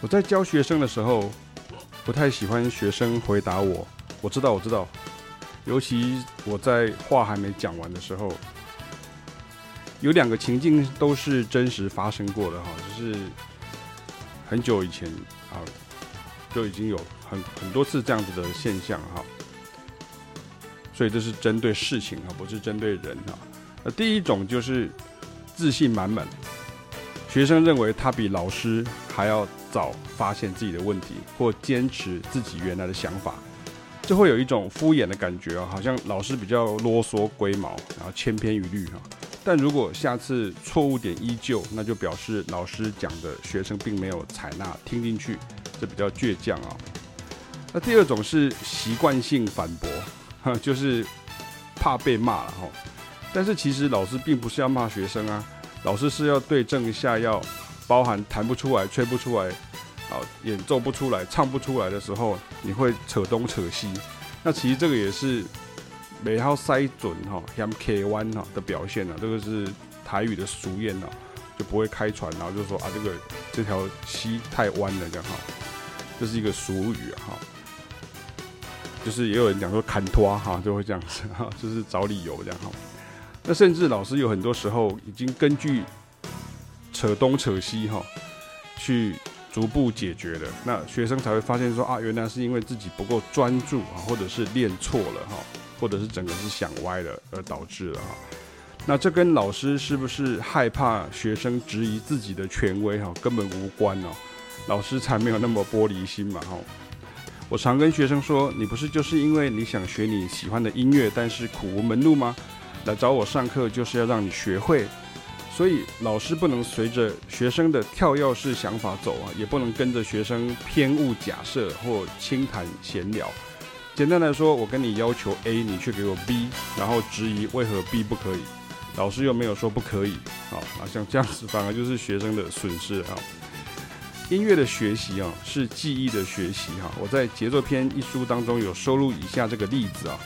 我在教学生的时候，不太喜欢学生回答我。我知道，我知道。尤其我在话还没讲完的时候，有两个情境都是真实发生过的哈，就是很久以前啊，就已经有很很多次这样子的现象哈。所以这是针对事情啊，不是针对人哈。那第一种就是自信满满，学生认为他比老师还要早发现自己的问题，或坚持自己原来的想法。就会有一种敷衍的感觉啊，好像老师比较啰嗦、龟毛，然后千篇一律哈。但如果下次错误点依旧，那就表示老师讲的学生并没有采纳、听进去，这比较倔强啊。那第二种是习惯性反驳，就是怕被骂了哈。但是其实老师并不是要骂学生啊，老师是要对症下药，包含弹不出来、吹不出来。好，演奏不出来、唱不出来的时候，你会扯东扯西。那其实这个也是没好塞准哈，像 K 弯哈的表现呢。这个是台语的俗谚呢，就不会开船，然后就说啊，这个这条溪太弯了这样哈。这是一个俗语哈，就是也有人讲说砍拖哈，就会这样子哈，就是找理由这样哈。那甚至老师有很多时候已经根据扯东扯西哈去。逐步解决的，那学生才会发现说啊，原来是因为自己不够专注啊，或者是练错了哈，或者是整个是想歪了而导致了哈。那这跟老师是不是害怕学生质疑自己的权威哈，根本无关哦。老师才没有那么玻璃心嘛哈。我常跟学生说，你不是就是因为你想学你喜欢的音乐，但是苦无门路吗？来找我上课就是要让你学会。所以老师不能随着学生的跳跃式想法走啊，也不能跟着学生偏误假设或轻谈闲聊。简单来说，我跟你要求 A，你却给我 B，然后质疑为何 B 不可以，老师又没有说不可以，好，啊像这样子反而就是学生的损失啊。音乐的学习啊，是记忆的学习哈。我在《节奏篇》一书当中有收录以下这个例子啊。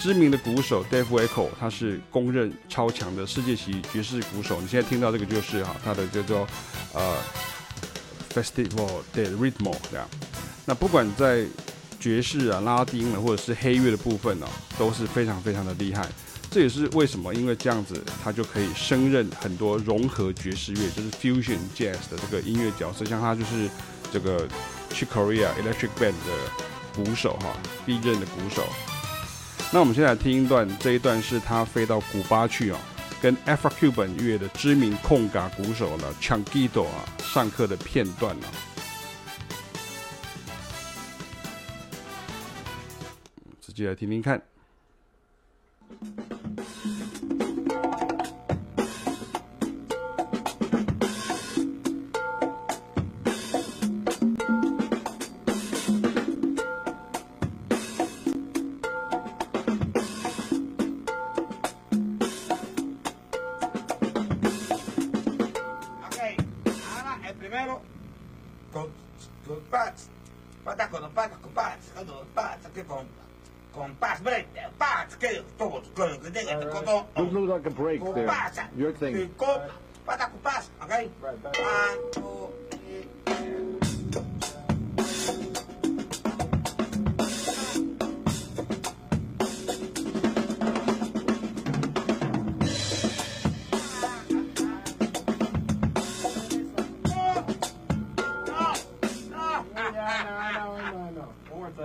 知名的鼓手 Dave Weckl，他是公认超强的世界级爵士鼓手。你现在听到这个就是哈，他的叫做呃 Festival del Ritmo 这样。那不管在爵士啊、拉丁啊，或者是黑乐的部分呢、都是非常非常的厉害。这也是为什么，因为这样子他就可以胜任很多融合爵士乐，就是 Fusion Jazz 的这个音乐角色。像他就是这个 Chick Corea Electric Band 的鼓手哈，第一任的鼓手。那我们现在来听一段，这一段是他飞到古巴去哦，跟 Afro-Cuban 乐的知名控嘎鼓手呢 c h a n g i t o 啊上课的片段呢，直接来听听看。Con pazzo, con pazzo, con con pazzo, che. Con pazzo, bretta, pazzo, che tutto, quello che deve, con bomba. Don't like a break there. Pazzo, Your thing. Con pazzo, con pazzo, ok? Right, back. One, two, three,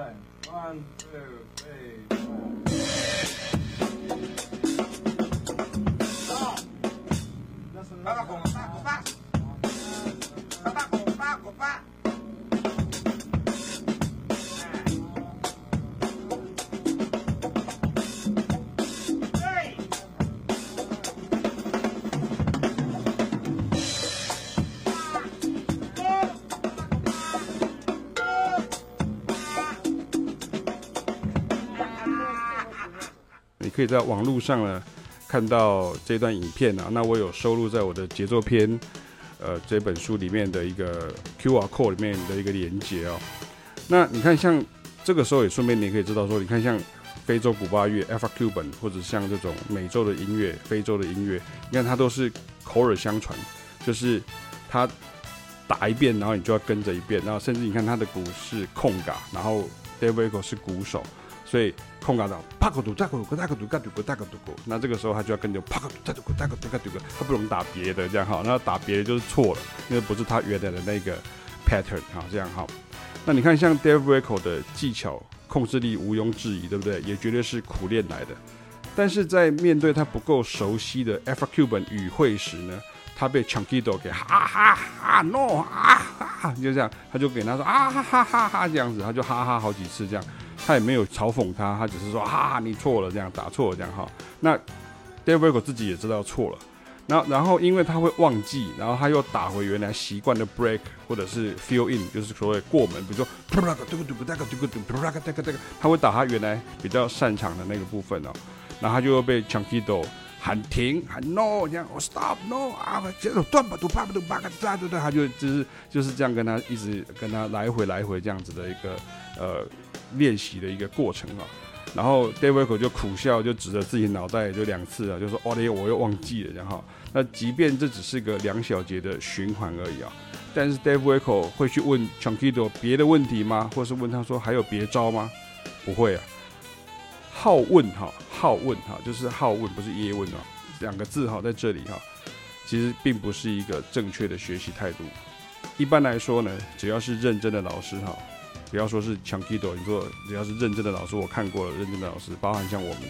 time. One, two, three, four. Stop! Paco, Paco, Paco! Paco, Paco, Paco! 以在网络上呢看到这段影片啊，那我有收录在我的节奏篇呃这本书里面的一个 QR code 里面的一个连接哦。那你看，像这个时候也顺便你可以知道说，你看像非洲古巴乐 Afro-Cuban 或者像这种美洲的音乐、非洲的音乐，你看它都是口耳相传，就是它打一遍，然后你就要跟着一遍，然后甚至你看他的鼓是控嘎，然后 David Cole 是鼓手，所以空嘎到帕克杜扎克杜扎克杜嘎杜嘎杜古，那这个时候他就要跟着帕克杜扎克扎克杜嘎杜，他不能打别的这样哈，那打别的就是错了，因为不是他原来的那个 pattern 哈，这样哈。那你看像 Dave Weckl 的技巧控制力毋庸置疑，对不对？也绝对是苦练来的，但是在面对他不够熟悉的 Afro-Cuban 语汇时呢？他被 Chunkido 给哈哈哈 no 啊哈，就这样，他就给他说啊哈哈哈哈这样子，他就哈哈好几次这样，他也没有嘲讽他，他只是说哈哈你错了这样打错了这样哈。那 Dave Weckl 自己也知道错了，然后然后因为他会忘记，然后他又打回原来习惯的 break 或者是 fill in，就是所谓过门，比如说他会打他原来比较擅长的那个部分哦，然后他就会被 Chunky Do 喊停，喊 no，这样哦 stop no 啊，接着断吧，都啪吧都啪个咋对对，他就就是就是这样跟他一直跟他来回来回这样子的一个呃练习的一个过程啊。然后 Daveyko 就苦笑，就指着自己脑袋就两次啊，就说哦，嘞，我又忘记了，然后那即便这只是个两小节的循环而已啊，但是 Daveyko 会去问 Chunkido 别的问题吗？或是问他说还有别招吗？不会啊。好问哈，好问哈，就是好问，不是叶问啊。两个字哈，在这里哈，其实并不是一个正确的学习态度。一般来说呢，只要是认真的老师哈，不要说是 Chunkido，你说只要是认真的老师，我看过了，认真的老师，包含像我们，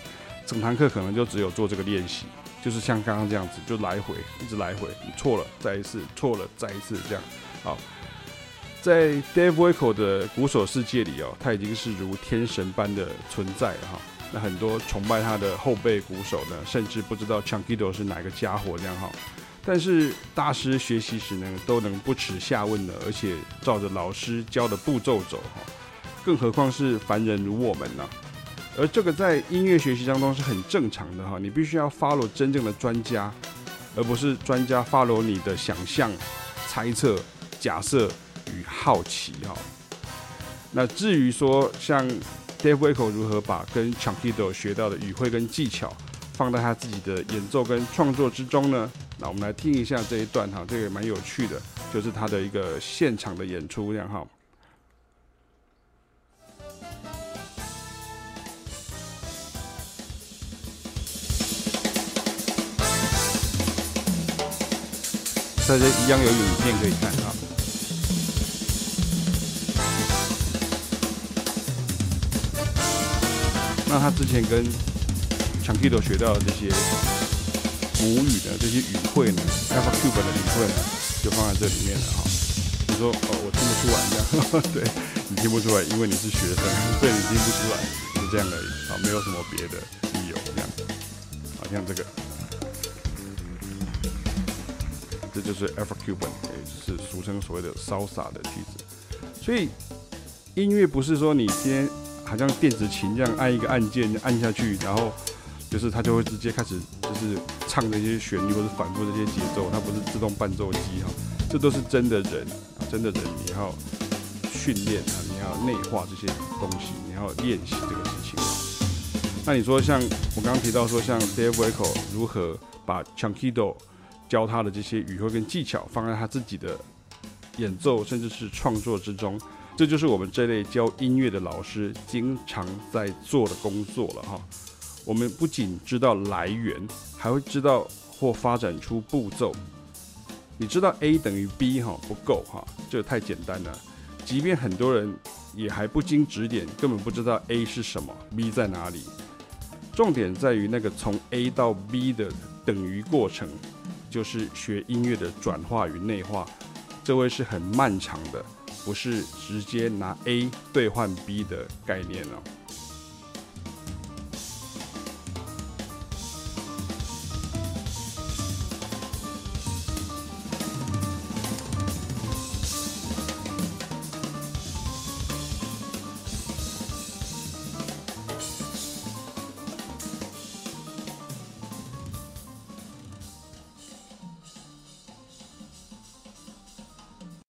整堂课可能就只有做这个练习，就是像刚刚这样子，就来回，一直来回，你错了再一次，错了再一次，这样。好，在 Dave Weckl 的鼓手世界里哦，他已经是如天神般的存在了哈。那很多崇拜他的后辈鼓手呢，甚至不知道 Chunkido 是哪个家伙这样哈。但是大师学习时呢，都能不耻下问的，而且照着老师教的步骤走哈。更何况是凡人如我们呢？而这个在音乐学习当中是很正常的哈。你必须要 follow 真正的专家，而不是专家 follow 你的想象、猜测、假设与好奇哈。那至于说像。Dave Weckl 如何把跟 Chunkido 学到的语汇跟技巧放在他自己的演奏跟创作之中呢？那我们来听一下这一段哈，这个也蛮有趣的，就是他的一个现场的演出这样哈。大家一样有影片可以看哈。那他之前跟 Chunkido 学到的这些母语的这些语汇呢，Afro-Cuban 的语汇呢，就放在这里面了哈。你说哦，我听不出来这样，对你听不出来，因为你是学生，所以你听不出来，是这样而已。啊，没有什么别的理由这样。好像这个，这就是 Afro-Cuban，也就是俗称所谓的 Salsa 的句子。所以音乐不是说你今天。好像电子琴这样按一个按键按下去，然后就是它就会直接开始就是唱的一些旋律或者反复这些节奏，它不是自动伴奏机哈，这都是真的人啊，真的人你要训练啊，你要内化这些东西，你要练习这个事情。那你说像我刚刚提到说像 Dave Weckl 如何把 Chunkido 教他的这些语汇跟技巧放在他自己的演奏甚至是创作之中。这就是我们这类教音乐的老师经常在做的工作了哈。我们不仅知道来源，还会知道或发展出步骤。你知道 A 等于 B 哈不够哈，这太简单了。即便很多人也还不经指点，根本不知道 A 是什么，B 在哪里。重点在于那个从 A 到 B 的等于过程，就是学音乐的转化与内化，这会是很漫长的。不是直接拿 A 兑换 B 的概念哦。